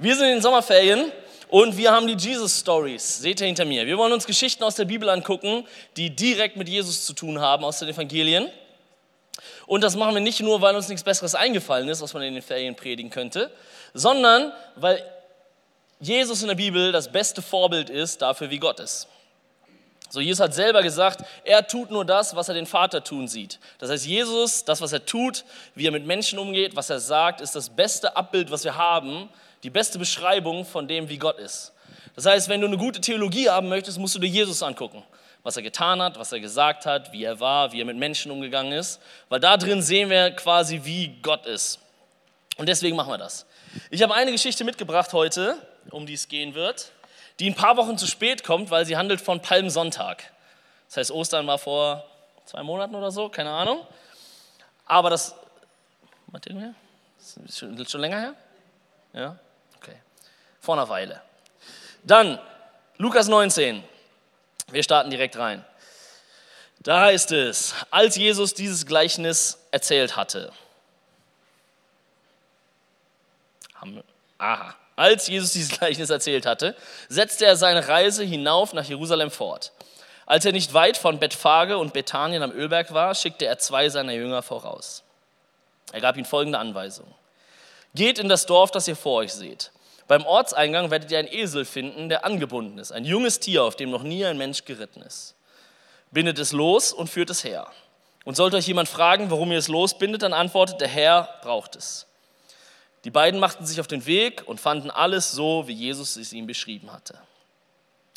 Wir sind in den Sommerferien und wir haben die Jesus Stories. Seht ihr hinter mir? Wir wollen uns Geschichten aus der Bibel angucken, die direkt mit Jesus zu tun haben, aus den Evangelien. Und das machen wir nicht nur, weil uns nichts Besseres eingefallen ist, was man in den Ferien predigen könnte, sondern weil Jesus in der Bibel das beste Vorbild ist dafür, wie Gott ist. So, Jesus hat selber gesagt, er tut nur das, was er den Vater tun sieht. Das heißt, Jesus, das, was er tut, wie er mit Menschen umgeht, was er sagt, ist das beste Abbild, was wir haben, die beste Beschreibung von dem, wie Gott ist. Das heißt, wenn du eine gute Theologie haben möchtest, musst du dir Jesus angucken. Was er getan hat, was er gesagt hat, wie er war, wie er mit Menschen umgegangen ist. Weil da drin sehen wir quasi, wie Gott ist. Und deswegen machen wir das. Ich habe eine Geschichte mitgebracht heute, um die es gehen wird die ein paar Wochen zu spät kommt, weil sie handelt von Palmsonntag. Das heißt, Ostern war vor zwei Monaten oder so, keine Ahnung. Aber das, Martin, ist schon, länger her? Ja. Vor einer Weile. Dann Lukas 19. Wir starten direkt rein. Da heißt es, als Jesus dieses Gleichnis erzählt hatte. Aha. Als Jesus dieses Gleichnis erzählt hatte, setzte er seine Reise hinauf nach Jerusalem fort. Als er nicht weit von Bethphage und Bethanien am Ölberg war, schickte er zwei seiner Jünger voraus. Er gab ihnen folgende Anweisung. Geht in das Dorf, das ihr vor euch seht. Beim Ortseingang werdet ihr einen Esel finden, der angebunden ist, ein junges Tier, auf dem noch nie ein Mensch geritten ist. Bindet es los und führt es her. Und sollte euch jemand fragen, warum ihr es losbindet, dann antwortet, der Herr braucht es. Die beiden machten sich auf den Weg und fanden alles so, wie Jesus es ihnen beschrieben hatte.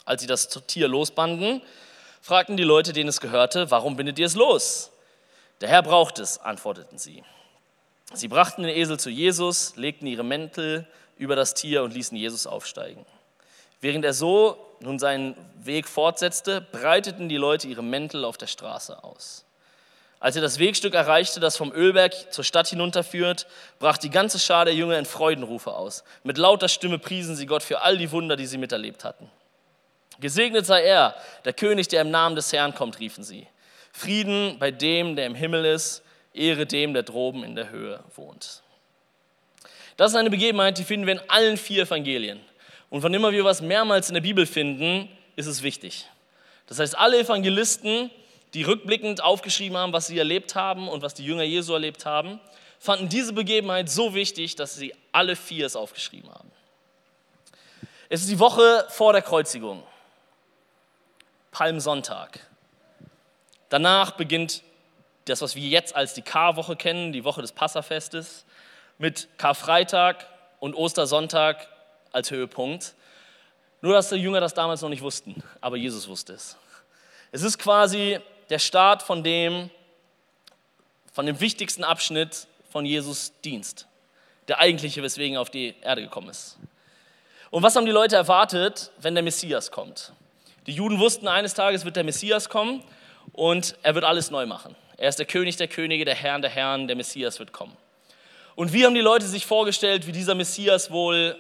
Als sie das Tier losbanden, fragten die Leute, denen es gehörte, warum bindet ihr es los? Der Herr braucht es, antworteten sie. Sie brachten den Esel zu Jesus, legten ihre Mäntel über das Tier und ließen Jesus aufsteigen. Während er so nun seinen Weg fortsetzte, breiteten die Leute ihre Mäntel auf der Straße aus. Als er das Wegstück erreichte, das vom Ölberg zur Stadt hinunterführt, brach die ganze Schar der Jünger in Freudenrufe aus. Mit lauter Stimme priesen sie Gott für all die Wunder, die sie miterlebt hatten. Gesegnet sei er, der König, der im Namen des Herrn kommt, riefen sie. Frieden bei dem, der im Himmel ist, Ehre dem, der droben in der Höhe wohnt. Das ist eine Begebenheit, die finden wir in allen vier Evangelien. Und wann immer wir was mehrmals in der Bibel finden, ist es wichtig. Das heißt, alle Evangelisten die rückblickend aufgeschrieben haben, was sie erlebt haben und was die Jünger Jesu erlebt haben, fanden diese Begebenheit so wichtig, dass sie alle vier es aufgeschrieben haben. Es ist die Woche vor der Kreuzigung, Palmsonntag. Danach beginnt das, was wir jetzt als die Karwoche kennen, die Woche des Passafestes, mit Karfreitag und Ostersonntag als Höhepunkt. Nur, dass die Jünger das damals noch nicht wussten, aber Jesus wusste es. Es ist quasi der Start von dem, von dem wichtigsten Abschnitt von Jesus Dienst. Der eigentliche, weswegen er auf die Erde gekommen ist. Und was haben die Leute erwartet, wenn der Messias kommt? Die Juden wussten, eines Tages wird der Messias kommen und er wird alles neu machen. Er ist der König der Könige, der Herr der Herren, der Messias wird kommen. Und wie haben die Leute sich vorgestellt, wie dieser Messias wohl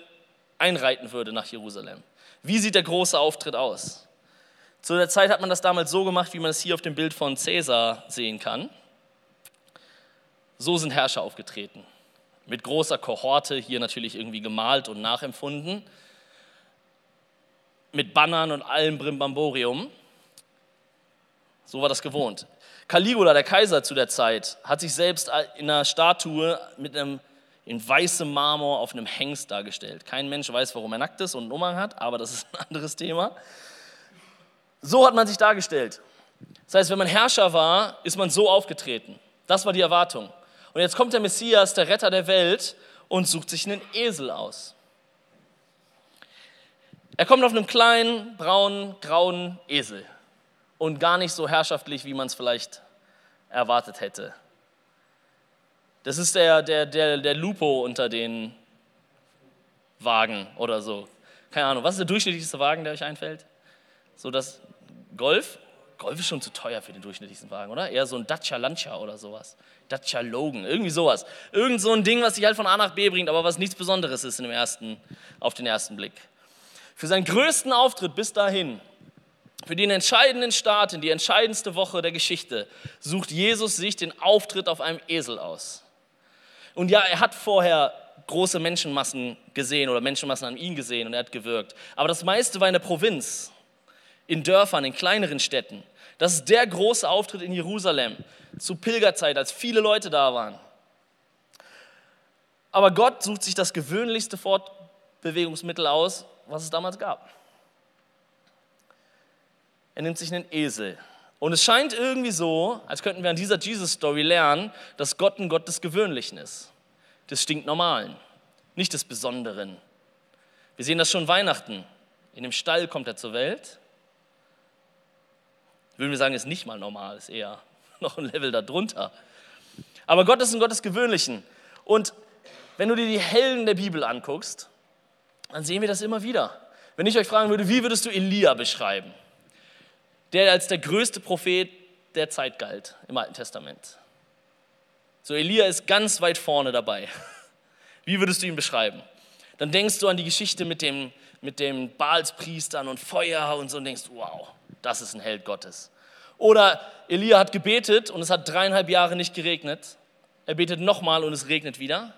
einreiten würde nach Jerusalem? Wie sieht der große Auftritt aus? Zu der Zeit hat man das damals so gemacht, wie man es hier auf dem Bild von Caesar sehen kann. So sind Herrscher aufgetreten. Mit großer Kohorte, hier natürlich irgendwie gemalt und nachempfunden. Mit Bannern und allem Brimbamborium. So war das gewohnt. Caligula, der Kaiser zu der Zeit, hat sich selbst in einer Statue mit einem in weißem Marmor auf einem Hengst dargestellt. Kein Mensch weiß, warum er nackt ist und einen Umhang hat, aber das ist ein anderes Thema. So hat man sich dargestellt. Das heißt, wenn man Herrscher war, ist man so aufgetreten. Das war die Erwartung. Und jetzt kommt der Messias, der Retter der Welt, und sucht sich einen Esel aus. Er kommt auf einem kleinen, braunen, grauen Esel und gar nicht so herrschaftlich, wie man es vielleicht erwartet hätte. Das ist der, der, der, der Lupo unter den Wagen oder so. Keine Ahnung, was ist der durchschnittlichste Wagen, der euch einfällt? So das Golf? Golf ist schon zu teuer für den durchschnittlichen Wagen, oder? Eher so ein Dacia Lancia oder sowas. Dacia Logan, irgendwie sowas. Irgend so ein Ding, was dich halt von A nach B bringt, aber was nichts Besonderes ist im ersten, auf den ersten Blick. Für seinen größten Auftritt bis dahin, für den entscheidenden Start in die entscheidendste Woche der Geschichte, sucht Jesus sich den Auftritt auf einem Esel aus. Und ja, er hat vorher große Menschenmassen gesehen oder Menschenmassen an ihn gesehen und er hat gewirkt. Aber das meiste war in der Provinz, in Dörfern, in kleineren Städten. Das ist der große Auftritt in Jerusalem zu Pilgerzeit, als viele Leute da waren. Aber Gott sucht sich das gewöhnlichste Fortbewegungsmittel aus, was es damals gab. Er nimmt sich einen Esel. Und es scheint irgendwie so, als könnten wir an dieser Jesus-Story lernen, dass Gott ein Gott des Gewöhnlichen ist, des Stinknormalen, nicht des Besonderen. Wir sehen das schon Weihnachten. In dem Stall kommt er zur Welt. Würden wir sagen, ist nicht mal normal, ist eher noch ein Level darunter. Aber Gott ist ein Gott des Gewöhnlichen. Und wenn du dir die Helden der Bibel anguckst, dann sehen wir das immer wieder. Wenn ich euch fragen würde, wie würdest du Elia beschreiben? Der als der größte Prophet der Zeit galt im Alten Testament. So, Elia ist ganz weit vorne dabei. Wie würdest du ihn beschreiben? Dann denkst du an die Geschichte mit, dem, mit den Baalspriestern und Feuer und so und denkst, wow, das ist ein Held Gottes. Oder Elia hat gebetet und es hat dreieinhalb Jahre nicht geregnet. Er betet nochmal und es regnet wieder.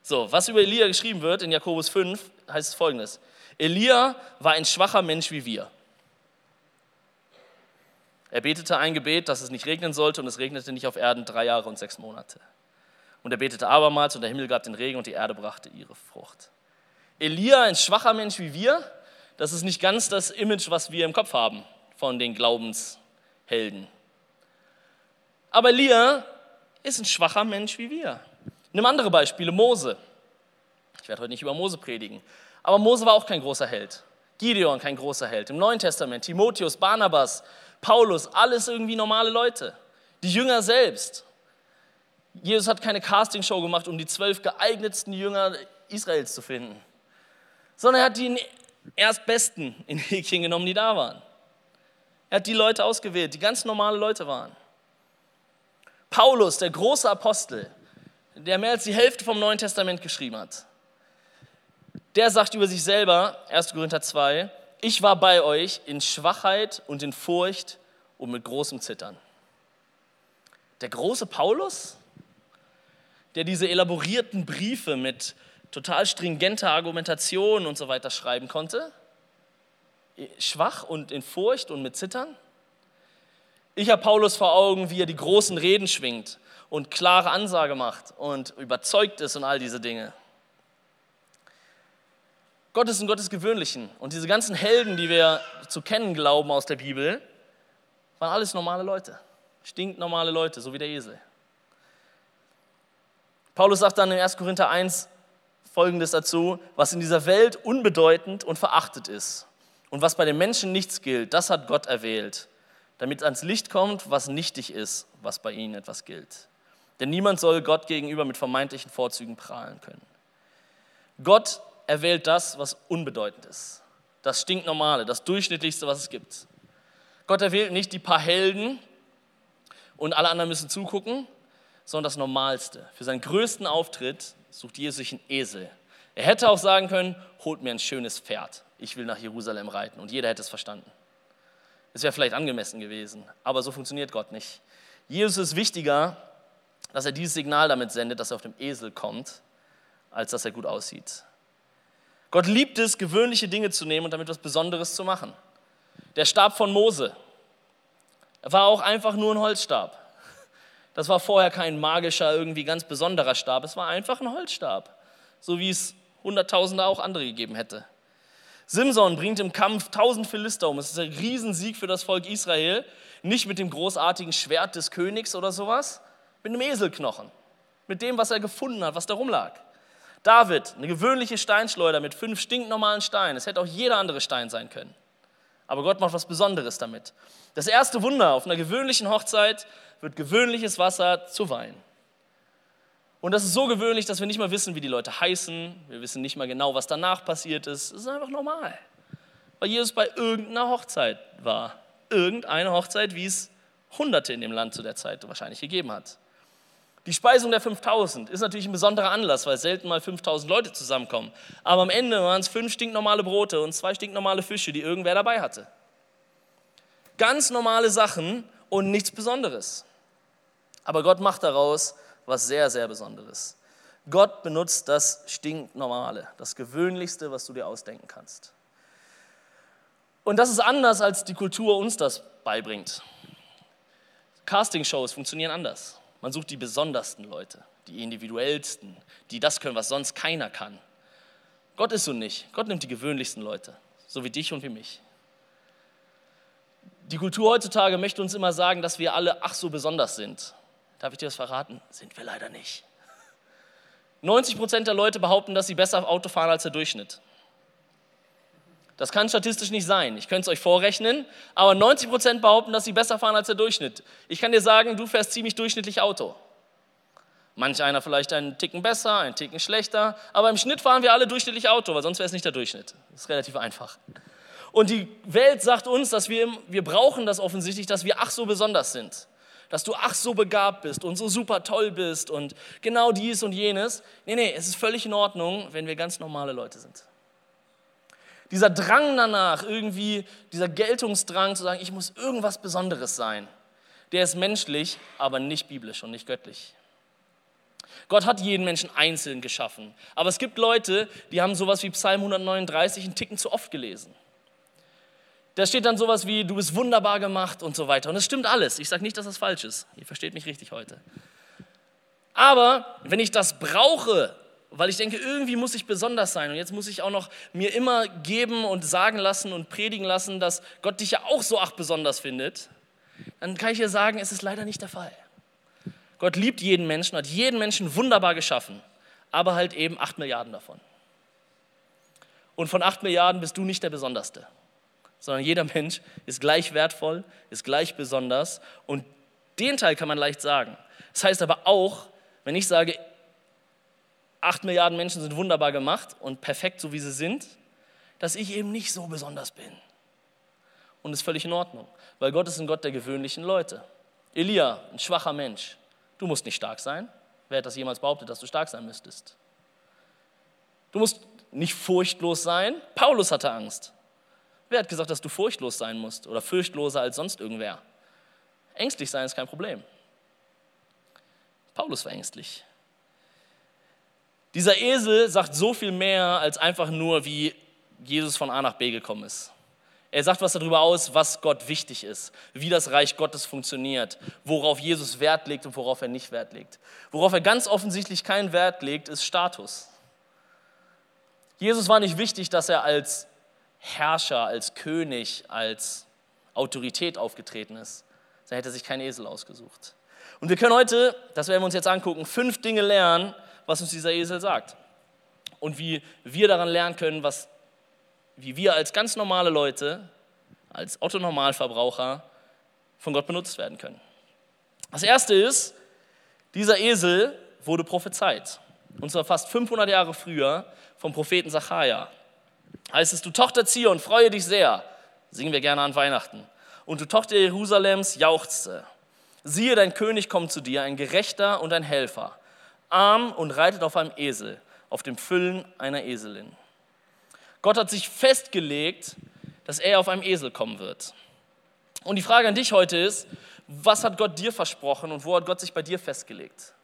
So, was über Elia geschrieben wird in Jakobus 5, heißt es folgendes. Elia war ein schwacher Mensch wie wir. Er betete ein Gebet, dass es nicht regnen sollte und es regnete nicht auf Erden drei Jahre und sechs Monate. Und er betete abermals und der Himmel gab den Regen und die Erde brachte ihre Frucht. Elia, ein schwacher Mensch wie wir, das ist nicht ganz das Image, was wir im Kopf haben von den Glaubenshelden. Aber Elia ist ein schwacher Mensch wie wir. Nimm andere Beispiele, Mose. Ich werde heute nicht über Mose predigen, aber Mose war auch kein großer Held. Gideon kein großer Held. Im Neuen Testament Timotheus, Barnabas, Paulus, alles irgendwie normale Leute. Die Jünger selbst. Jesus hat keine Castingshow gemacht, um die zwölf geeignetsten Jünger Israels zu finden, sondern er hat die erstbesten in Häkchen genommen, die da waren. Er hat die Leute ausgewählt, die ganz normale Leute waren. Paulus, der große Apostel, der mehr als die Hälfte vom Neuen Testament geschrieben hat, der sagt über sich selber, 1. Korinther 2, ich war bei euch in Schwachheit und in Furcht und mit großem Zittern. Der große Paulus, der diese elaborierten Briefe mit total stringenter Argumentation und so weiter schreiben konnte, schwach und in Furcht und mit Zittern. Ich habe Paulus vor Augen, wie er die großen Reden schwingt und klare Ansage macht und überzeugt ist und all diese Dinge. Gott ist ein Gott des Gewöhnlichen. Und diese ganzen Helden, die wir zu kennen glauben aus der Bibel, waren alles normale Leute. Stinknormale Leute, so wie der Esel. Paulus sagt dann in 1. Korinther 1 folgendes dazu: Was in dieser Welt unbedeutend und verachtet ist und was bei den Menschen nichts gilt, das hat Gott erwählt, damit ans Licht kommt, was nichtig ist, was bei ihnen etwas gilt. Denn niemand soll Gott gegenüber mit vermeintlichen Vorzügen prahlen können. Gott erwählt das, was unbedeutend ist. Das stinknormale, das durchschnittlichste, was es gibt. Gott erwählt nicht die paar Helden und alle anderen müssen zugucken, sondern das Normalste. Für seinen größten Auftritt sucht Jesus sich einen Esel. Er hätte auch sagen können, holt mir ein schönes Pferd, ich will nach Jerusalem reiten und jeder hätte es verstanden. Es wäre vielleicht angemessen gewesen, aber so funktioniert Gott nicht. Jesus ist wichtiger, dass er dieses Signal damit sendet, dass er auf dem Esel kommt, als dass er gut aussieht. Gott liebt es, gewöhnliche Dinge zu nehmen und damit was Besonderes zu machen. Der Stab von Mose war auch einfach nur ein Holzstab. Das war vorher kein magischer, irgendwie ganz besonderer Stab. Es war einfach ein Holzstab, so wie es Hunderttausende auch andere gegeben hätte. Simson bringt im Kampf tausend Philister um. Es ist ein Riesensieg für das Volk Israel. Nicht mit dem großartigen Schwert des Königs oder sowas, mit einem Eselknochen, mit dem, was er gefunden hat, was da rumlag. David, eine gewöhnliche Steinschleuder mit fünf stinknormalen Steinen. Es hätte auch jeder andere Stein sein können. Aber Gott macht was Besonderes damit. Das erste Wunder auf einer gewöhnlichen Hochzeit wird gewöhnliches Wasser zu Wein. Und das ist so gewöhnlich, dass wir nicht mal wissen, wie die Leute heißen. Wir wissen nicht mal genau, was danach passiert ist. Es ist einfach normal. Weil Jesus bei irgendeiner Hochzeit war. Irgendeine Hochzeit, wie es Hunderte in dem Land zu der Zeit wahrscheinlich gegeben hat. Die Speisung der 5000 ist natürlich ein besonderer Anlass, weil selten mal 5000 Leute zusammenkommen. Aber am Ende waren es fünf stinknormale Brote und zwei stinknormale Fische, die irgendwer dabei hatte. Ganz normale Sachen und nichts Besonderes. Aber Gott macht daraus was sehr, sehr Besonderes. Gott benutzt das Stinknormale, das Gewöhnlichste, was du dir ausdenken kannst. Und das ist anders, als die Kultur uns das beibringt. Castingshows funktionieren anders. Man sucht die besondersten Leute, die individuellsten, die das können, was sonst keiner kann. Gott ist so nicht. Gott nimmt die gewöhnlichsten Leute, so wie dich und wie mich. Die Kultur heutzutage möchte uns immer sagen, dass wir alle ach so besonders sind. Darf ich dir das verraten? Sind wir leider nicht. 90 Prozent der Leute behaupten, dass sie besser Auto fahren als der Durchschnitt. Das kann statistisch nicht sein. Ich könnte es euch vorrechnen, aber 90 Prozent behaupten, dass sie besser fahren als der Durchschnitt. Ich kann dir sagen, du fährst ziemlich durchschnittlich Auto. Manch einer vielleicht einen Ticken besser, einen Ticken schlechter, aber im Schnitt fahren wir alle durchschnittlich Auto, weil sonst wäre es nicht der Durchschnitt. Das ist relativ einfach. Und die Welt sagt uns, dass wir, wir brauchen das offensichtlich, dass wir ach so besonders sind. Dass du ach so begabt bist und so super toll bist und genau dies und jenes. Nee, nee, es ist völlig in Ordnung, wenn wir ganz normale Leute sind. Dieser Drang danach, irgendwie, dieser Geltungsdrang zu sagen, ich muss irgendwas Besonderes sein, der ist menschlich, aber nicht biblisch und nicht göttlich. Gott hat jeden Menschen einzeln geschaffen. Aber es gibt Leute, die haben sowas wie Psalm 139 einen Ticken zu oft gelesen. Da steht dann sowas wie, du bist wunderbar gemacht und so weiter. Und es stimmt alles. Ich sage nicht, dass das falsch ist. Ihr versteht mich richtig heute. Aber wenn ich das brauche, weil ich denke, irgendwie muss ich besonders sein und jetzt muss ich auch noch mir immer geben und sagen lassen und predigen lassen, dass Gott dich ja auch so ach besonders findet, dann kann ich dir sagen, es ist leider nicht der Fall. Gott liebt jeden Menschen, hat jeden Menschen wunderbar geschaffen, aber halt eben acht Milliarden davon. Und von acht Milliarden bist du nicht der Besonderste, sondern jeder Mensch ist gleich wertvoll, ist gleich besonders und den Teil kann man leicht sagen. Das heißt aber auch, wenn ich sage, acht Milliarden Menschen sind wunderbar gemacht und perfekt, so wie sie sind, dass ich eben nicht so besonders bin. Und das ist völlig in Ordnung, weil Gott ist ein Gott der gewöhnlichen Leute. Elia, ein schwacher Mensch, Du musst nicht stark sein. Wer hat das jemals behauptet, dass du stark sein müsstest? Du musst nicht furchtlos sein. Paulus hatte Angst. Wer hat gesagt, dass du furchtlos sein musst oder fürchtloser als sonst irgendwer? Ängstlich sein ist kein Problem. Paulus war ängstlich. Dieser Esel sagt so viel mehr als einfach nur, wie Jesus von A nach B gekommen ist. Er sagt was darüber aus, was Gott wichtig ist, wie das Reich Gottes funktioniert, worauf Jesus Wert legt und worauf er nicht Wert legt. Worauf er ganz offensichtlich keinen Wert legt, ist Status. Jesus war nicht wichtig, dass er als Herrscher, als König, als Autorität aufgetreten ist. Da hätte er sich keinen Esel ausgesucht. Und wir können heute, das werden wir uns jetzt angucken, fünf Dinge lernen, was uns dieser Esel sagt. Und wie wir daran lernen können, was wie wir als ganz normale Leute, als Otto-Normalverbraucher von Gott benutzt werden können. Das erste ist, dieser Esel wurde prophezeit. Und zwar fast 500 Jahre früher vom Propheten Sacharja. Heißt es, du Tochter Zion, freue dich sehr. Singen wir gerne an Weihnachten. Und du Tochter Jerusalems, jauchze. Siehe, dein König kommt zu dir, ein Gerechter und ein Helfer, arm und reitet auf einem Esel, auf dem Füllen einer Eselin. Gott hat sich festgelegt, dass er auf einem Esel kommen wird. Und die Frage an dich heute ist, was hat Gott dir versprochen und wo hat Gott sich bei dir festgelegt?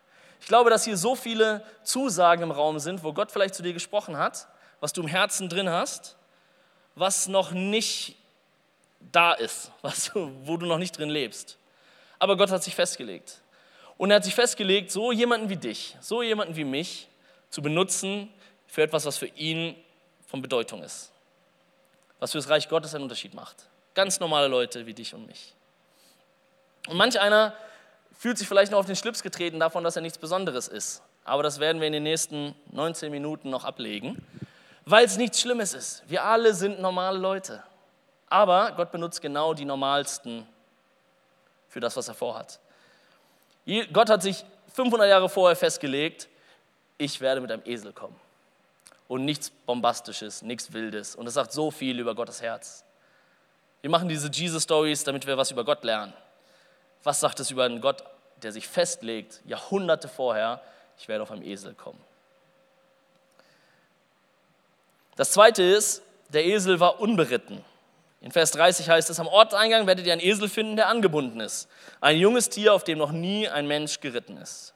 Ich glaube, dass hier so viele Zusagen im Raum sind, wo Gott vielleicht zu dir gesprochen hat, was du im Herzen drin hast, was noch nicht da ist, was, wo du noch nicht drin lebst. Aber Gott hat sich festgelegt. Und er hat sich festgelegt, so jemanden wie dich, so jemanden wie mich zu benutzen für etwas, was für ihn von Bedeutung ist. Was für das Reich Gottes einen Unterschied macht. Ganz normale Leute wie dich und mich. Und manch einer fühlt sich vielleicht noch auf den Schlips getreten davon, dass er nichts Besonderes ist. Aber das werden wir in den nächsten 19 Minuten noch ablegen, weil es nichts Schlimmes ist. Wir alle sind normale Leute. Aber Gott benutzt genau die normalsten für das, was er vorhat. Gott hat sich 500 Jahre vorher festgelegt, ich werde mit einem Esel kommen und nichts Bombastisches, nichts Wildes. Und es sagt so viel über Gottes Herz. Wir machen diese Jesus-Stories, damit wir was über Gott lernen. Was sagt es über einen Gott, der sich festlegt, Jahrhunderte vorher, ich werde auf einem Esel kommen? Das zweite ist, der Esel war unberitten. In Vers 30 heißt es, am Ortseingang werdet ihr einen Esel finden, der angebunden ist. Ein junges Tier, auf dem noch nie ein Mensch geritten ist.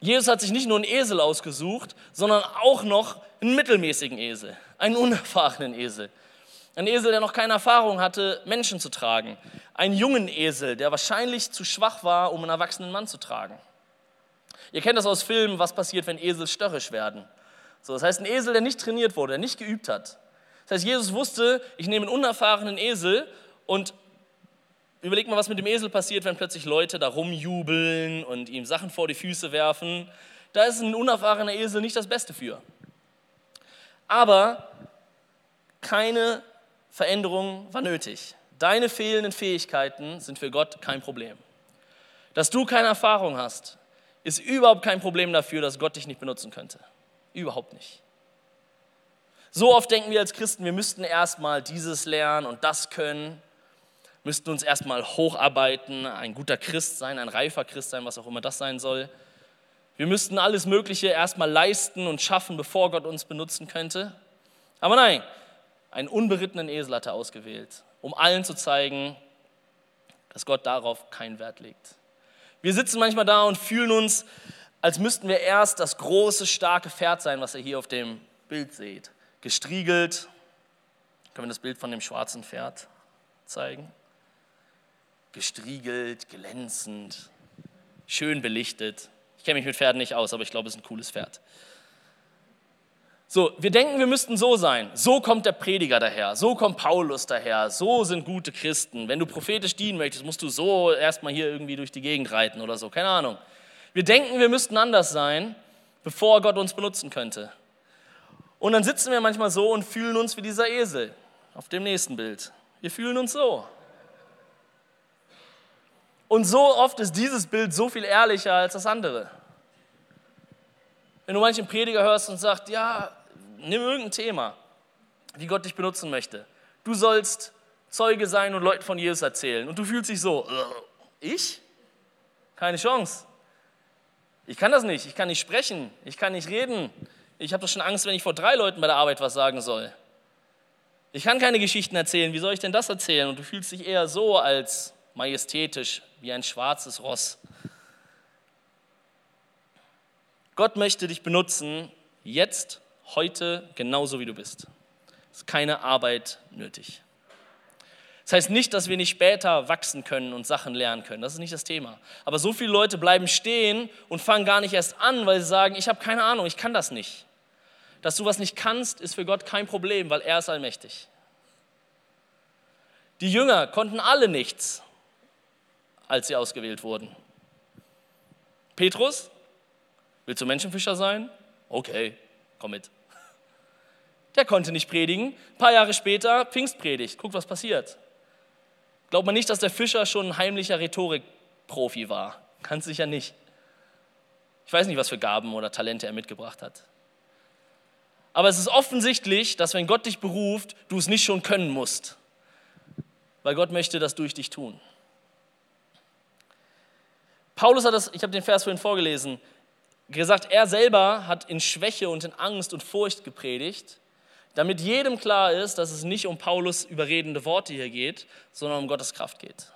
Jesus hat sich nicht nur einen Esel ausgesucht, sondern auch noch einen mittelmäßigen Esel, einen unerfahrenen Esel. Ein Esel, der noch keine Erfahrung hatte, Menschen zu tragen. Einen jungen Esel, der wahrscheinlich zu schwach war, um einen erwachsenen Mann zu tragen. Ihr kennt das aus Filmen, was passiert, wenn Esel störrisch werden. So, das heißt, ein Esel, der nicht trainiert wurde, der nicht geübt hat. Das heißt, Jesus wusste, ich nehme einen unerfahrenen Esel und überleg mal, was mit dem Esel passiert, wenn plötzlich Leute da rumjubeln und ihm Sachen vor die Füße werfen. Da ist ein unerfahrener Esel nicht das Beste für. Aber keine Veränderung war nötig. Deine fehlenden Fähigkeiten sind für Gott kein Problem. Dass du keine Erfahrung hast, ist überhaupt kein Problem dafür, dass Gott dich nicht benutzen könnte. Überhaupt nicht. So oft denken wir als Christen, wir müssten erstmal dieses lernen und das können, müssten uns erstmal hocharbeiten, ein guter Christ sein, ein reifer Christ sein, was auch immer das sein soll. Wir müssten alles Mögliche erstmal leisten und schaffen, bevor Gott uns benutzen könnte. Aber nein, einen unberittenen Esel hat er ausgewählt, um allen zu zeigen, dass Gott darauf keinen Wert legt. Wir sitzen manchmal da und fühlen uns, als müssten wir erst das große, starke Pferd sein, was ihr hier auf dem Bild seht. Gestriegelt. Können wir das Bild von dem schwarzen Pferd zeigen? Gestriegelt, glänzend, schön belichtet. Ich kenne mich mit Pferden nicht aus, aber ich glaube, es ist ein cooles Pferd. So, wir denken, wir müssten so sein. So kommt der Prediger daher, so kommt Paulus daher, so sind gute Christen. Wenn du prophetisch dienen möchtest, musst du so erstmal hier irgendwie durch die Gegend reiten oder so, keine Ahnung. Wir denken, wir müssten anders sein, bevor Gott uns benutzen könnte. Und dann sitzen wir manchmal so und fühlen uns wie dieser Esel auf dem nächsten Bild. Wir fühlen uns so. Und so oft ist dieses Bild so viel ehrlicher als das andere. Wenn du manchen Prediger hörst und sagst, ja, nimm irgendein Thema, wie Gott dich benutzen möchte. Du sollst Zeuge sein und Leuten von Jesus erzählen. Und du fühlst dich so, äh, ich? Keine Chance. Ich kann das nicht. Ich kann nicht sprechen. Ich kann nicht reden. Ich habe doch schon Angst, wenn ich vor drei Leuten bei der Arbeit was sagen soll. Ich kann keine Geschichten erzählen. Wie soll ich denn das erzählen? Und du fühlst dich eher so als majestätisch, wie ein schwarzes Ross. Gott möchte dich benutzen, jetzt heute genauso wie du bist. Es ist keine Arbeit nötig. Das heißt nicht, dass wir nicht später wachsen können und Sachen lernen können. Das ist nicht das Thema. Aber so viele Leute bleiben stehen und fangen gar nicht erst an, weil sie sagen, ich habe keine Ahnung, ich kann das nicht. Dass du was nicht kannst, ist für Gott kein Problem, weil er ist allmächtig. Die Jünger konnten alle nichts, als sie ausgewählt wurden. Petrus, willst du Menschenfischer sein? Okay, komm mit. Der konnte nicht predigen. Ein paar Jahre später, Pfingstpredigt. Guck, was passiert. Glaubt man nicht, dass der Fischer schon ein heimlicher Rhetorikprofi war? Ganz sicher nicht. Ich weiß nicht, was für Gaben oder Talente er mitgebracht hat. Aber es ist offensichtlich, dass wenn Gott dich beruft, du es nicht schon können musst. Weil Gott möchte das durch dich tun. Paulus hat das, ich habe den Vers vorhin vorgelesen, gesagt, er selber hat in Schwäche und in Angst und Furcht gepredigt damit jedem klar ist, dass es nicht um Paulus überredende Worte hier geht, sondern um Gottes Kraft geht.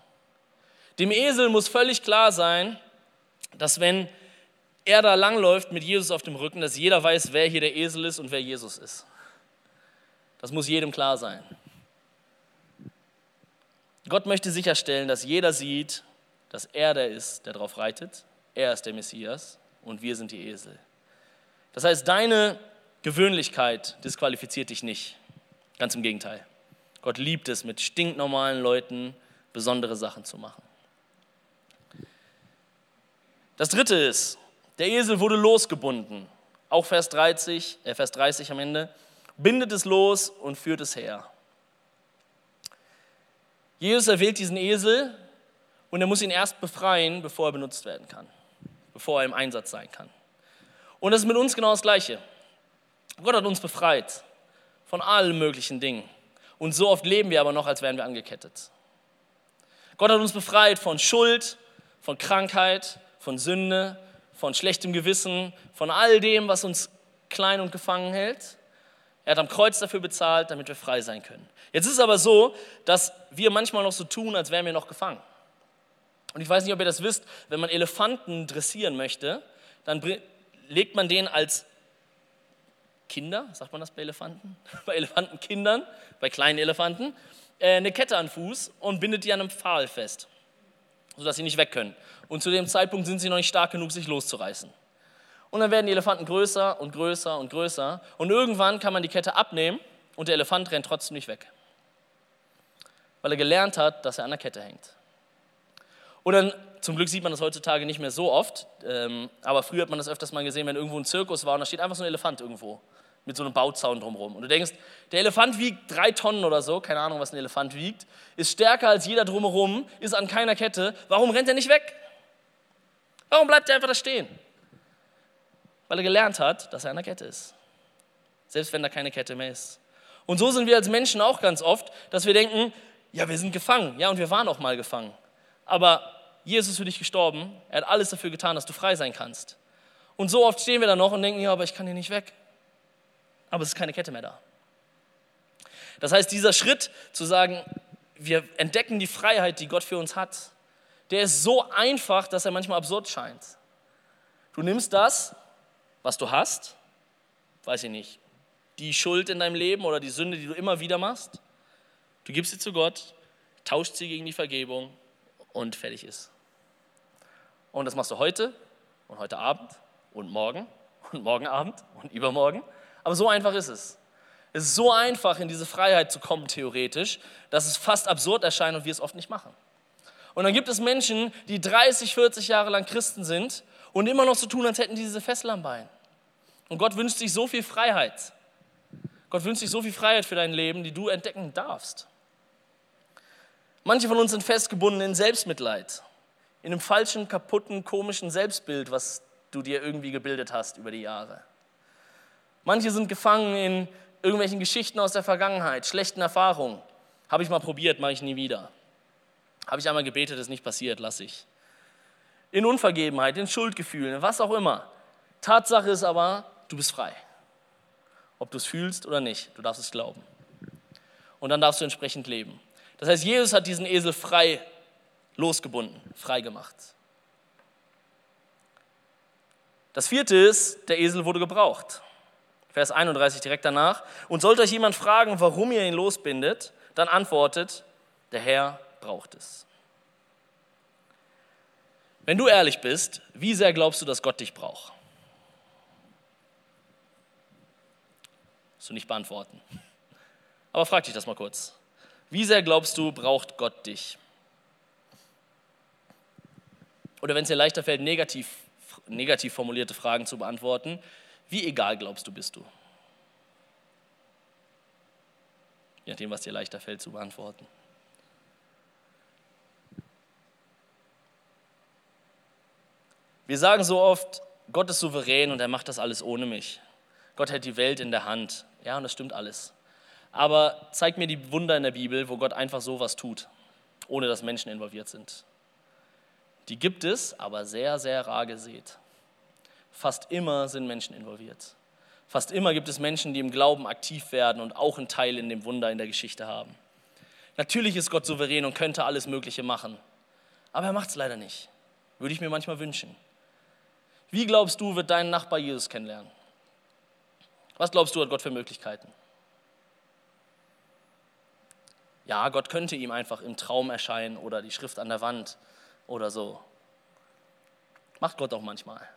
Dem Esel muss völlig klar sein, dass wenn er da langläuft mit Jesus auf dem Rücken, dass jeder weiß, wer hier der Esel ist und wer Jesus ist. Das muss jedem klar sein. Gott möchte sicherstellen, dass jeder sieht, dass er der ist, der darauf reitet. Er ist der Messias und wir sind die Esel. Das heißt, deine Gewöhnlichkeit disqualifiziert dich nicht. Ganz im Gegenteil. Gott liebt es, mit stinknormalen Leuten besondere Sachen zu machen. Das dritte ist, der Esel wurde losgebunden. Auch Vers 30, äh Vers 30 am Ende. Bindet es los und führt es her. Jesus erwählt diesen Esel und er muss ihn erst befreien, bevor er benutzt werden kann, bevor er im Einsatz sein kann. Und das ist mit uns genau das Gleiche. Gott hat uns befreit von allen möglichen Dingen. Und so oft leben wir aber noch, als wären wir angekettet. Gott hat uns befreit von Schuld, von Krankheit, von Sünde, von schlechtem Gewissen, von all dem, was uns klein und gefangen hält. Er hat am Kreuz dafür bezahlt, damit wir frei sein können. Jetzt ist es aber so, dass wir manchmal noch so tun, als wären wir noch gefangen. Und ich weiß nicht, ob ihr das wisst, wenn man Elefanten dressieren möchte, dann legt man den als Kinder, sagt man das bei Elefanten? bei Elefantenkindern, bei kleinen Elefanten, äh, eine Kette an Fuß und bindet die an einem Pfahl fest, sodass sie nicht weg können. Und zu dem Zeitpunkt sind sie noch nicht stark genug, sich loszureißen. Und dann werden die Elefanten größer und größer und größer. Und irgendwann kann man die Kette abnehmen und der Elefant rennt trotzdem nicht weg. Weil er gelernt hat, dass er an der Kette hängt. Und dann, zum Glück sieht man das heutzutage nicht mehr so oft, ähm, aber früher hat man das öfters mal gesehen, wenn irgendwo ein Zirkus war und da steht einfach so ein Elefant irgendwo mit so einem Bauzaun drumherum. Und du denkst, der Elefant wiegt drei Tonnen oder so, keine Ahnung, was ein Elefant wiegt, ist stärker als jeder drumherum, ist an keiner Kette. Warum rennt er nicht weg? Warum bleibt er einfach da stehen? Weil er gelernt hat, dass er an der Kette ist. Selbst wenn da keine Kette mehr ist. Und so sind wir als Menschen auch ganz oft, dass wir denken, ja, wir sind gefangen. Ja, und wir waren auch mal gefangen. Aber Jesus ist für dich gestorben. Er hat alles dafür getan, dass du frei sein kannst. Und so oft stehen wir da noch und denken, ja, aber ich kann hier nicht weg. Aber es ist keine Kette mehr da. Das heißt, dieser Schritt zu sagen, wir entdecken die Freiheit, die Gott für uns hat, der ist so einfach, dass er manchmal absurd scheint. Du nimmst das, was du hast, weiß ich nicht, die Schuld in deinem Leben oder die Sünde, die du immer wieder machst, du gibst sie zu Gott, tauscht sie gegen die Vergebung und fertig ist. Und das machst du heute und heute Abend und morgen und morgen Abend und übermorgen. Aber so einfach ist es. Es ist so einfach, in diese Freiheit zu kommen, theoretisch, dass es fast absurd erscheint und wir es oft nicht machen. Und dann gibt es Menschen, die 30, 40 Jahre lang Christen sind und immer noch so tun, als hätten die diese Fessel am Bein. Und Gott wünscht sich so viel Freiheit. Gott wünscht sich so viel Freiheit für dein Leben, die du entdecken darfst. Manche von uns sind festgebunden in Selbstmitleid, in einem falschen, kaputten, komischen Selbstbild, was du dir irgendwie gebildet hast über die Jahre. Manche sind gefangen in irgendwelchen Geschichten aus der Vergangenheit, schlechten Erfahrungen. Habe ich mal probiert, mache ich nie wieder. Habe ich einmal gebetet, ist nicht passiert, lasse ich. In Unvergebenheit, in Schuldgefühlen, was auch immer. Tatsache ist aber, du bist frei. Ob du es fühlst oder nicht, du darfst es glauben. Und dann darfst du entsprechend leben. Das heißt, Jesus hat diesen Esel frei losgebunden, frei gemacht. Das vierte ist, der Esel wurde gebraucht. Vers 31 direkt danach. Und sollte euch jemand fragen, warum ihr ihn losbindet, dann antwortet, der Herr braucht es. Wenn du ehrlich bist, wie sehr glaubst du, dass Gott dich braucht? Musst du nicht beantworten. Aber frag dich das mal kurz. Wie sehr glaubst du, braucht Gott dich? Oder wenn es dir leichter fällt, negativ, negativ formulierte Fragen zu beantworten, wie egal glaubst du, bist du? Je nachdem, was dir leichter fällt zu beantworten. Wir sagen so oft, Gott ist souverän und er macht das alles ohne mich. Gott hält die Welt in der Hand. Ja, und das stimmt alles. Aber zeig mir die Wunder in der Bibel, wo Gott einfach sowas tut, ohne dass Menschen involviert sind. Die gibt es, aber sehr, sehr rar gesät. Fast immer sind Menschen involviert. Fast immer gibt es Menschen, die im Glauben aktiv werden und auch einen Teil in dem Wunder in der Geschichte haben. Natürlich ist Gott souverän und könnte alles Mögliche machen, aber er macht es leider nicht. Würde ich mir manchmal wünschen. Wie glaubst du, wird dein Nachbar Jesus kennenlernen? Was glaubst du, hat Gott für Möglichkeiten? Ja, Gott könnte ihm einfach im Traum erscheinen oder die Schrift an der Wand oder so. Macht Gott auch manchmal.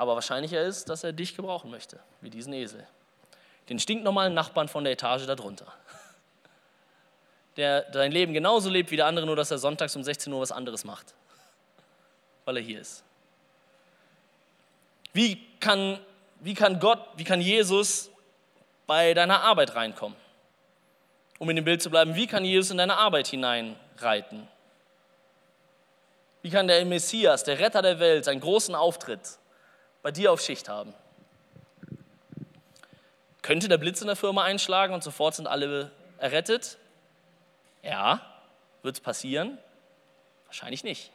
Aber wahrscheinlicher ist, dass er dich gebrauchen möchte, wie diesen Esel. Den stinknormalen Nachbarn von der Etage darunter. Der dein Leben genauso lebt wie der andere, nur dass er sonntags um 16 Uhr was anderes macht. Weil er hier ist. Wie kann, wie kann Gott, wie kann Jesus bei deiner Arbeit reinkommen? Um in dem Bild zu bleiben, wie kann Jesus in deine Arbeit hineinreiten? Wie kann der Messias, der Retter der Welt, seinen großen Auftritt bei dir auf Schicht haben? Könnte der Blitz in der Firma einschlagen und sofort sind alle errettet? Ja. Wird es passieren? Wahrscheinlich nicht.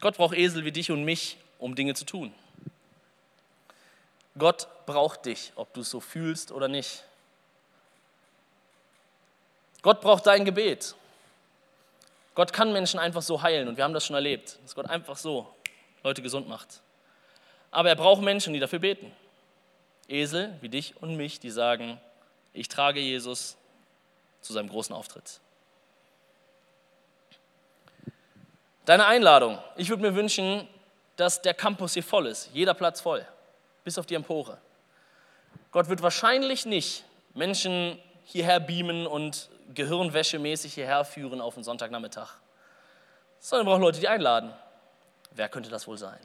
Gott braucht Esel wie dich und mich, um Dinge zu tun. Gott braucht dich, ob du es so fühlst oder nicht. Gott braucht dein Gebet. Gott kann Menschen einfach so heilen und wir haben das schon erlebt, dass Gott einfach so Leute gesund macht. Aber er braucht Menschen, die dafür beten. Esel wie dich und mich, die sagen, ich trage Jesus zu seinem großen Auftritt. Deine Einladung. Ich würde mir wünschen, dass der Campus hier voll ist, jeder Platz voll, bis auf die Empore. Gott wird wahrscheinlich nicht Menschen hierher beamen und gehirnwäschemäßig hierher führen auf einen Sonntagnachmittag, sondern braucht Leute, die einladen. Wer könnte das wohl sein?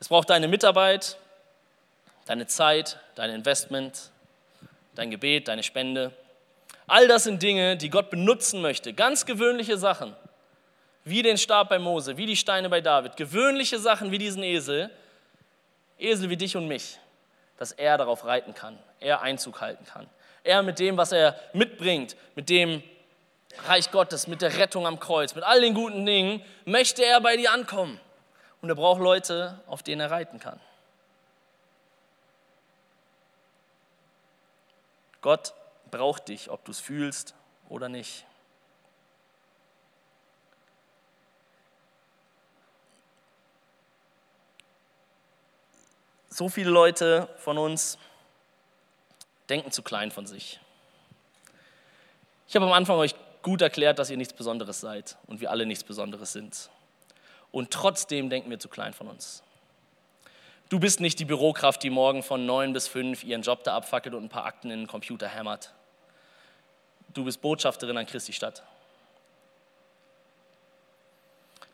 Es braucht deine Mitarbeit, deine Zeit, dein Investment, dein Gebet, deine Spende. All das sind Dinge, die Gott benutzen möchte. Ganz gewöhnliche Sachen, wie den Stab bei Mose, wie die Steine bei David. Gewöhnliche Sachen wie diesen Esel, Esel wie dich und mich, dass er darauf reiten kann, er Einzug halten kann. Er mit dem, was er mitbringt, mit dem Reich Gottes, mit der Rettung am Kreuz, mit all den guten Dingen, möchte er bei dir ankommen. Und er braucht Leute, auf denen er reiten kann. Gott braucht dich, ob du es fühlst oder nicht. So viele Leute von uns denken zu klein von sich. Ich habe am Anfang euch gut erklärt, dass ihr nichts Besonderes seid und wir alle nichts Besonderes sind. Und trotzdem denken wir zu klein von uns. Du bist nicht die Bürokraft, die morgen von neun bis fünf ihren Job da abfackelt und ein paar Akten in den Computer hämmert. Du bist Botschafterin an Christi Stadt.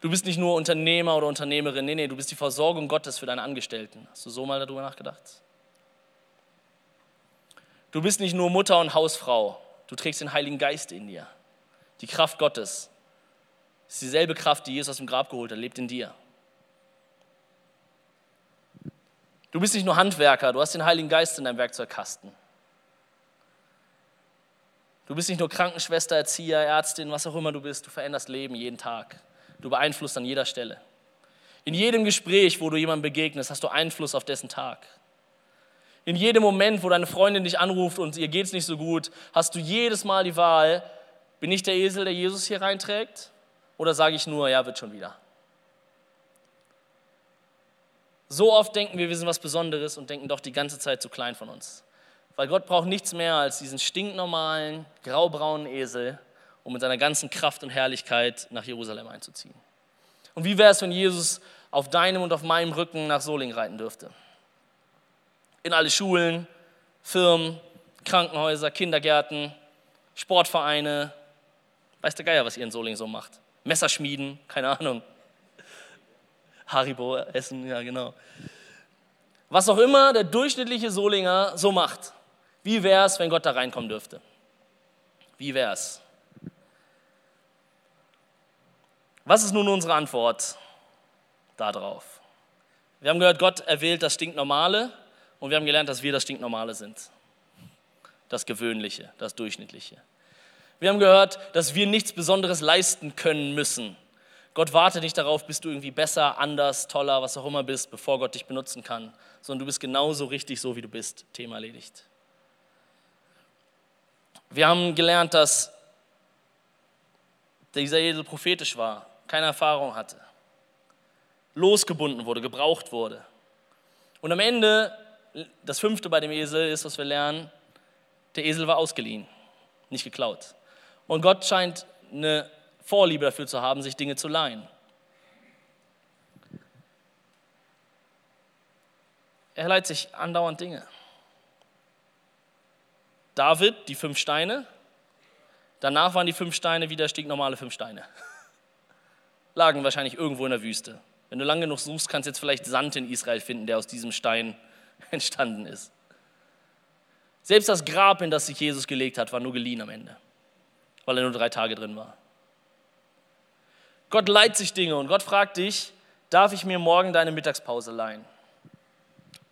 Du bist nicht nur Unternehmer oder Unternehmerin, nee, nee, du bist die Versorgung Gottes für deine Angestellten. Hast du so mal darüber nachgedacht? Du bist nicht nur Mutter und Hausfrau, du trägst den Heiligen Geist in dir. Die Kraft Gottes. Ist dieselbe Kraft, die Jesus aus dem Grab geholt hat, lebt in dir. Du bist nicht nur Handwerker, du hast den Heiligen Geist in deinem Werkzeugkasten. Du bist nicht nur Krankenschwester, Erzieher, Ärztin, was auch immer du bist, du veränderst Leben jeden Tag. Du beeinflusst an jeder Stelle. In jedem Gespräch, wo du jemandem begegnest, hast du Einfluss auf dessen Tag. In jedem Moment, wo deine Freundin dich anruft und ihr geht es nicht so gut, hast du jedes Mal die Wahl, bin ich der Esel, der Jesus hier reinträgt? Oder sage ich nur, ja, wird schon wieder? So oft denken wir, wir sind was Besonderes und denken doch die ganze Zeit zu klein von uns. Weil Gott braucht nichts mehr als diesen stinknormalen, graubraunen Esel, um mit seiner ganzen Kraft und Herrlichkeit nach Jerusalem einzuziehen. Und wie wäre es, wenn Jesus auf deinem und auf meinem Rücken nach Soling reiten dürfte? In alle Schulen, Firmen, Krankenhäuser, Kindergärten, Sportvereine. Weiß der Geier, was ihr in Soling so macht. Messerschmieden, keine Ahnung. Haribo essen, ja genau. Was auch immer der durchschnittliche Solinger so macht. Wie wäre es, wenn Gott da reinkommen dürfte? Wie wäre es? Was ist nun unsere Antwort darauf? Wir haben gehört, Gott erwählt das Stinknormale und wir haben gelernt, dass wir das Stinknormale sind. Das Gewöhnliche, das Durchschnittliche. Wir haben gehört, dass wir nichts Besonderes leisten können müssen. Gott wartet nicht darauf, bis du irgendwie besser, anders, toller, was auch immer bist, bevor Gott dich benutzen kann, sondern du bist genauso richtig, so wie du bist. Thema erledigt. Wir haben gelernt, dass dieser Esel prophetisch war, keine Erfahrung hatte, losgebunden wurde, gebraucht wurde. Und am Ende, das fünfte bei dem Esel ist, was wir lernen, der Esel war ausgeliehen, nicht geklaut. Und Gott scheint eine Vorliebe dafür zu haben, sich Dinge zu leihen. Er leiht sich andauernd Dinge. David, die fünf Steine. Danach waren die fünf Steine wieder stinknormale fünf Steine. Lagen wahrscheinlich irgendwo in der Wüste. Wenn du lange genug suchst, kannst du jetzt vielleicht Sand in Israel finden, der aus diesem Stein entstanden ist. Selbst das Grab, in das sich Jesus gelegt hat, war nur geliehen am Ende weil er nur drei Tage drin war. Gott leiht sich Dinge und Gott fragt dich, darf ich mir morgen deine Mittagspause leihen,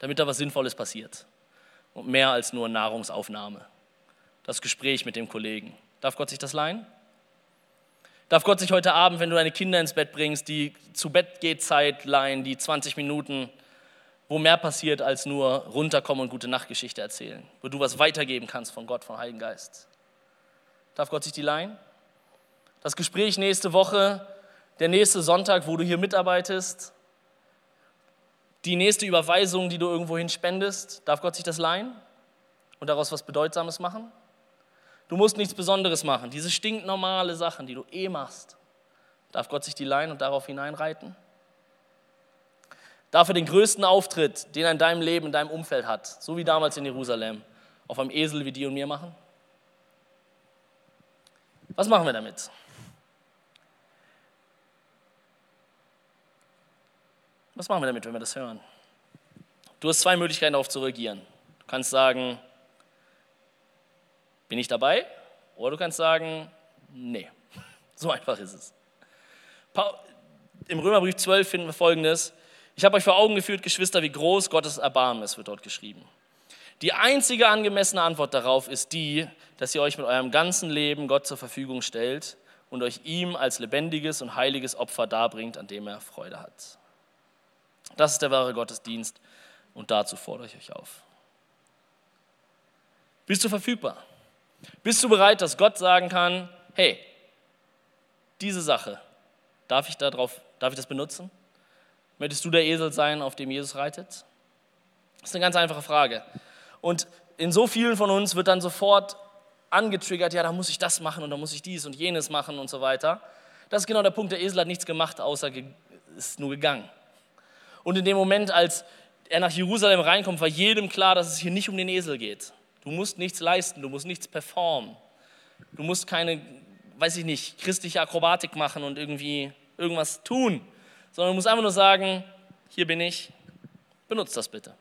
damit da was Sinnvolles passiert und mehr als nur Nahrungsaufnahme. Das Gespräch mit dem Kollegen. Darf Gott sich das leihen? Darf Gott sich heute Abend, wenn du deine Kinder ins Bett bringst, die zu Bett geht Zeit leihen, die 20 Minuten, wo mehr passiert als nur runterkommen und gute Nachtgeschichte erzählen, wo du was weitergeben kannst von Gott, vom Heiligen Geist? Darf Gott sich die leihen? Das Gespräch nächste Woche, der nächste Sonntag, wo du hier mitarbeitest, die nächste Überweisung, die du irgendwohin spendest, darf Gott sich das leihen und daraus was Bedeutsames machen? Du musst nichts Besonderes machen. Diese stinknormale Sachen, die du eh machst, darf Gott sich die leihen und darauf hineinreiten? Darf er den größten Auftritt, den er in deinem Leben, in deinem Umfeld hat, so wie damals in Jerusalem, auf einem Esel wie dir und mir machen? Was machen wir damit? Was machen wir damit, wenn wir das hören? Du hast zwei Möglichkeiten, darauf zu reagieren. Du kannst sagen, bin ich dabei? Oder du kannst sagen, nee. So einfach ist es. Im Römerbrief 12 finden wir folgendes. Ich habe euch vor Augen geführt, Geschwister, wie groß Gottes Erbarmen ist, wird dort geschrieben. Die einzige angemessene Antwort darauf ist die, dass ihr euch mit eurem ganzen Leben Gott zur Verfügung stellt und euch ihm als lebendiges und heiliges Opfer darbringt, an dem er Freude hat. Das ist der wahre Gottesdienst und dazu fordere ich euch auf. Bist du verfügbar? Bist du bereit, dass Gott sagen kann, hey, diese Sache, darf ich, darauf, darf ich das benutzen? Möchtest du der Esel sein, auf dem Jesus reitet? Das ist eine ganz einfache Frage. Und in so vielen von uns wird dann sofort angetriggert, ja, da muss ich das machen und da muss ich dies und jenes machen und so weiter. Das ist genau der Punkt, der Esel hat nichts gemacht, außer ist nur gegangen. Und in dem Moment, als er nach Jerusalem reinkommt, war jedem klar, dass es hier nicht um den Esel geht. Du musst nichts leisten, du musst nichts performen. Du musst keine, weiß ich nicht, christliche Akrobatik machen und irgendwie irgendwas tun, sondern du musst einfach nur sagen, hier bin ich, benutzt das bitte.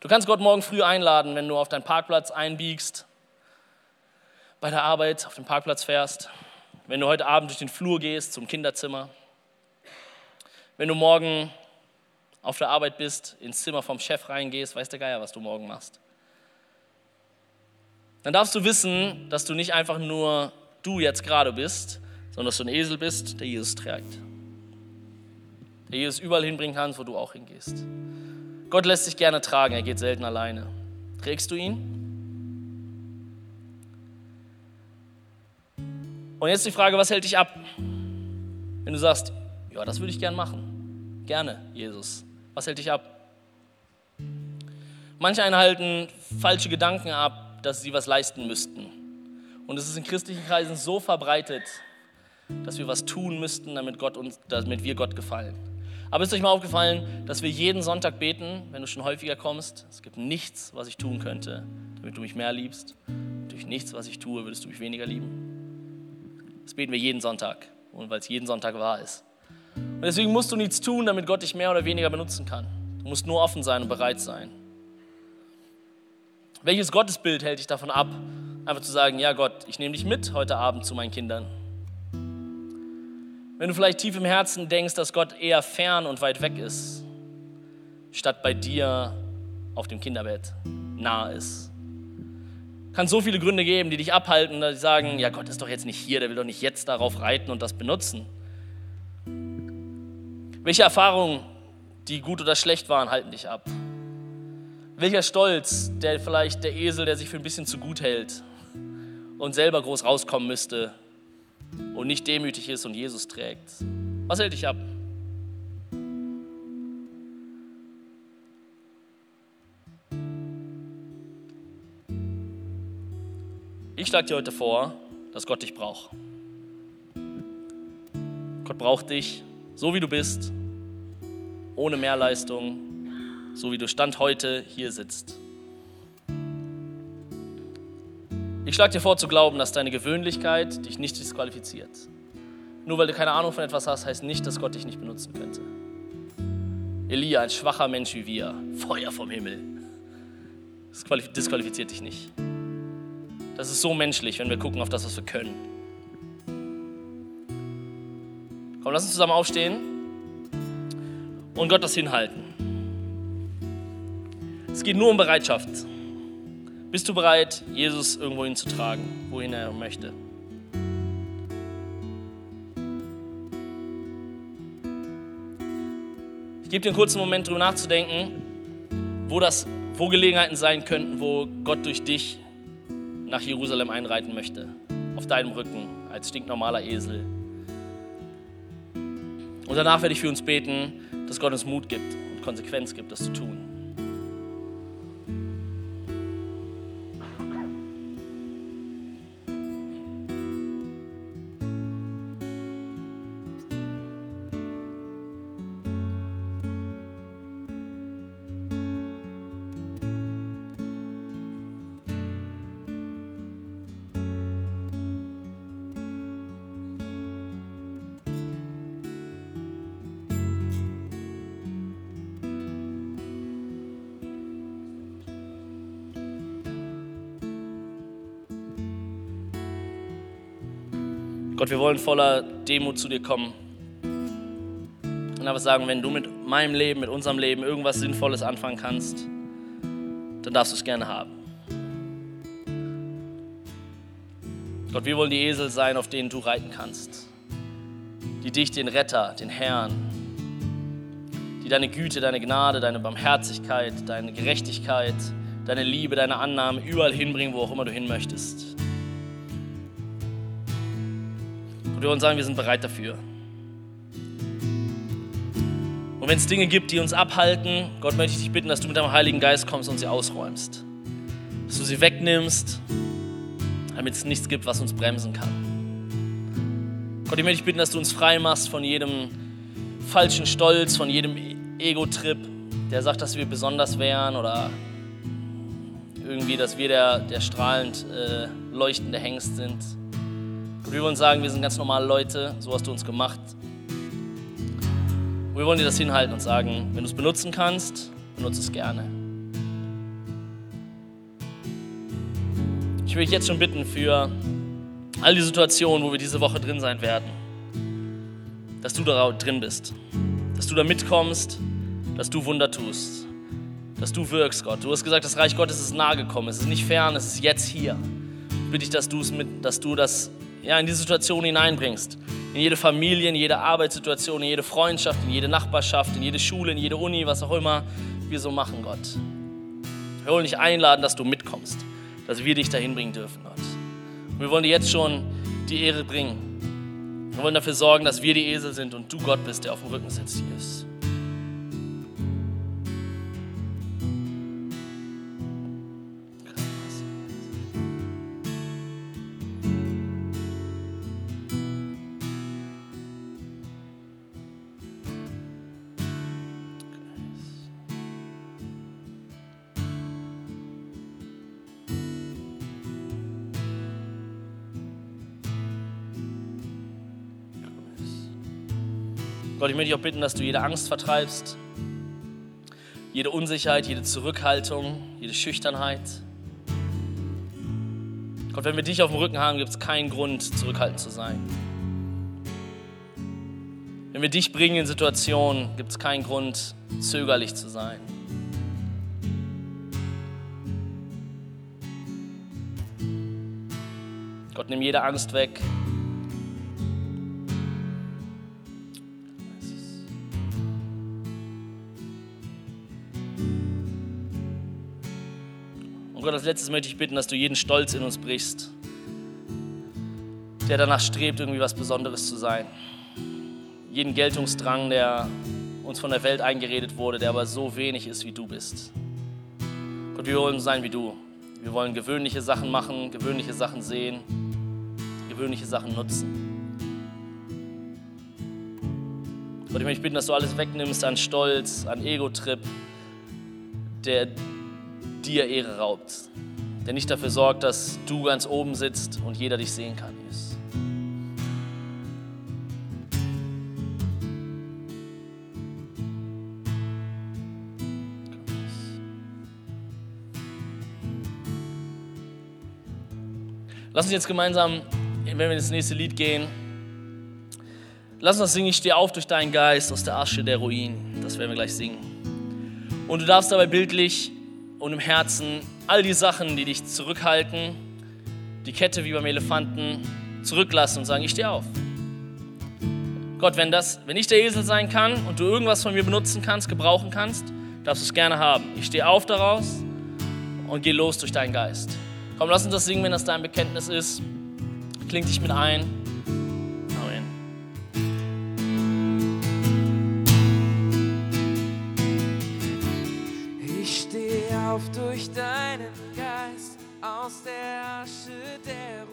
Du kannst Gott morgen früh einladen, wenn du auf deinen Parkplatz einbiegst, bei der Arbeit auf den Parkplatz fährst, wenn du heute Abend durch den Flur gehst zum Kinderzimmer, wenn du morgen auf der Arbeit bist, ins Zimmer vom Chef reingehst, weiß der Geier, was du morgen machst. Dann darfst du wissen, dass du nicht einfach nur du jetzt gerade bist, sondern dass du ein Esel bist, der Jesus trägt. Der Jesus überall hinbringen kann, wo du auch hingehst. Gott lässt sich gerne tragen, er geht selten alleine. Trägst du ihn? Und jetzt die Frage, was hält dich ab? Wenn du sagst, ja, das würde ich gern machen. Gerne, Jesus. Was hält dich ab? Manche einen halten falsche Gedanken ab, dass sie was leisten müssten. Und es ist in christlichen Kreisen so verbreitet, dass wir was tun müssten, damit, Gott uns, damit wir Gott gefallen. Aber ist euch mal aufgefallen, dass wir jeden Sonntag beten, wenn du schon häufiger kommst? Es gibt nichts, was ich tun könnte, damit du mich mehr liebst. Durch nichts, was ich tue, würdest du mich weniger lieben. Das beten wir jeden Sonntag, und weil es jeden Sonntag wahr ist. Und deswegen musst du nichts tun, damit Gott dich mehr oder weniger benutzen kann. Du musst nur offen sein und bereit sein. Welches Gottesbild hält dich davon ab, einfach zu sagen, ja Gott, ich nehme dich mit heute Abend zu meinen Kindern? Wenn du vielleicht tief im Herzen denkst, dass Gott eher fern und weit weg ist, statt bei dir auf dem Kinderbett nahe ist. Kann so viele Gründe geben, die dich abhalten, sie sagen, ja Gott ist doch jetzt nicht hier, der will doch nicht jetzt darauf reiten und das benutzen. Welche Erfahrungen, die gut oder schlecht waren, halten dich ab? Welcher Stolz, der vielleicht der Esel, der sich für ein bisschen zu gut hält und selber groß rauskommen müsste, und nicht demütig ist und Jesus trägt. Was hält dich ab? Ich schlage dir heute vor, dass Gott dich braucht. Gott braucht dich, so wie du bist, ohne Mehrleistung, so wie du Stand heute hier sitzt. Ich schlage dir vor zu glauben, dass deine Gewöhnlichkeit dich nicht disqualifiziert. Nur weil du keine Ahnung von etwas hast, heißt nicht, dass Gott dich nicht benutzen könnte. Elia, ein schwacher Mensch wie wir, Feuer vom Himmel. Das disqualifiziert dich nicht. Das ist so menschlich, wenn wir gucken auf das, was wir können. Komm, lass uns zusammen aufstehen und Gott das hinhalten. Es geht nur um Bereitschaft. Bist du bereit, Jesus irgendwo hinzutragen, wohin er möchte? Ich gebe dir einen kurzen Moment, darüber nachzudenken, wo, das, wo Gelegenheiten sein könnten, wo Gott durch dich nach Jerusalem einreiten möchte. Auf deinem Rücken, als stinknormaler Esel. Und danach werde ich für uns beten, dass Gott uns Mut gibt und Konsequenz gibt, das zu tun. Gott, wir wollen voller Demut zu dir kommen. Und aber sagen, wenn du mit meinem Leben, mit unserem Leben irgendwas Sinnvolles anfangen kannst, dann darfst du es gerne haben. Gott, wir wollen die Esel sein, auf denen du reiten kannst. Die dich, den Retter, den Herrn, die deine Güte, deine Gnade, deine Barmherzigkeit, deine Gerechtigkeit, deine Liebe, deine Annahme überall hinbringen, wo auch immer du hin möchtest. Wir wollen sagen, wir sind bereit dafür. Und wenn es Dinge gibt, die uns abhalten, Gott möchte ich dich bitten, dass du mit deinem Heiligen Geist kommst und sie ausräumst. Dass du sie wegnimmst, damit es nichts gibt, was uns bremsen kann. Gott, ich möchte dich bitten, dass du uns frei machst von jedem falschen Stolz, von jedem Ego-Trip, der sagt, dass wir besonders wären oder irgendwie, dass wir der, der strahlend äh, leuchtende Hengst sind. Wir wollen sagen, wir sind ganz normale Leute, so hast du uns gemacht. Und wir wollen dir das hinhalten und sagen, wenn du es benutzen kannst, benutze es gerne. Ich will dich jetzt schon bitten für all die Situationen, wo wir diese Woche drin sein werden, dass du da drin bist, dass du da mitkommst, dass du Wunder tust, dass du wirkst, Gott. Du hast gesagt, das Reich Gottes ist nahe gekommen, es ist nicht fern, es ist jetzt hier. Ich bitte dich, dass, mit, dass du das ja, in diese Situation hineinbringst. In jede Familie, in jede Arbeitssituation, in jede Freundschaft, in jede Nachbarschaft, in jede Schule, in jede Uni, was auch immer wir so machen, Gott. Wir wollen dich einladen, dass du mitkommst, dass wir dich dahin bringen dürfen, Gott. Und wir wollen dir jetzt schon die Ehre bringen. Wir wollen dafür sorgen, dass wir die Esel sind und du Gott bist, der auf dem Rücken sitzt, Jesus. Gott, ich möchte dich auch bitten, dass du jede Angst vertreibst, jede Unsicherheit, jede Zurückhaltung, jede Schüchternheit. Gott, wenn wir dich auf dem Rücken haben, gibt es keinen Grund, zurückhaltend zu sein. Wenn wir dich bringen in Situationen, gibt es keinen Grund, zögerlich zu sein. Gott, nimm jede Angst weg, Gott, als letztes möchte ich bitten, dass du jeden Stolz in uns brichst, der danach strebt, irgendwie was Besonderes zu sein. Jeden Geltungsdrang, der uns von der Welt eingeredet wurde, der aber so wenig ist, wie du bist. Gott, wir wollen sein wie du. Wir wollen gewöhnliche Sachen machen, gewöhnliche Sachen sehen, gewöhnliche Sachen nutzen. Gott, ich möchte bitten, dass du alles wegnimmst an Stolz, an Ego-Trip, der dir Ehre raubt, der nicht dafür sorgt, dass du ganz oben sitzt und jeder dich sehen kann, Jesus. Lass uns jetzt gemeinsam, wenn wir ins nächste Lied gehen, lass uns singen, ich stehe auf durch deinen Geist aus der Asche der Ruinen. Das werden wir gleich singen. Und du darfst dabei bildlich und im Herzen all die Sachen, die dich zurückhalten, die Kette wie beim Elefanten, zurücklassen und sagen, ich stehe auf. Gott, wenn, das, wenn ich der Esel sein kann und du irgendwas von mir benutzen kannst, gebrauchen kannst, darfst du es gerne haben. Ich stehe auf daraus und gehe los durch deinen Geist. Komm, lass uns das singen, wenn das dein Bekenntnis ist. Kling dich mit ein. Auf durch deinen Geist aus der Asche der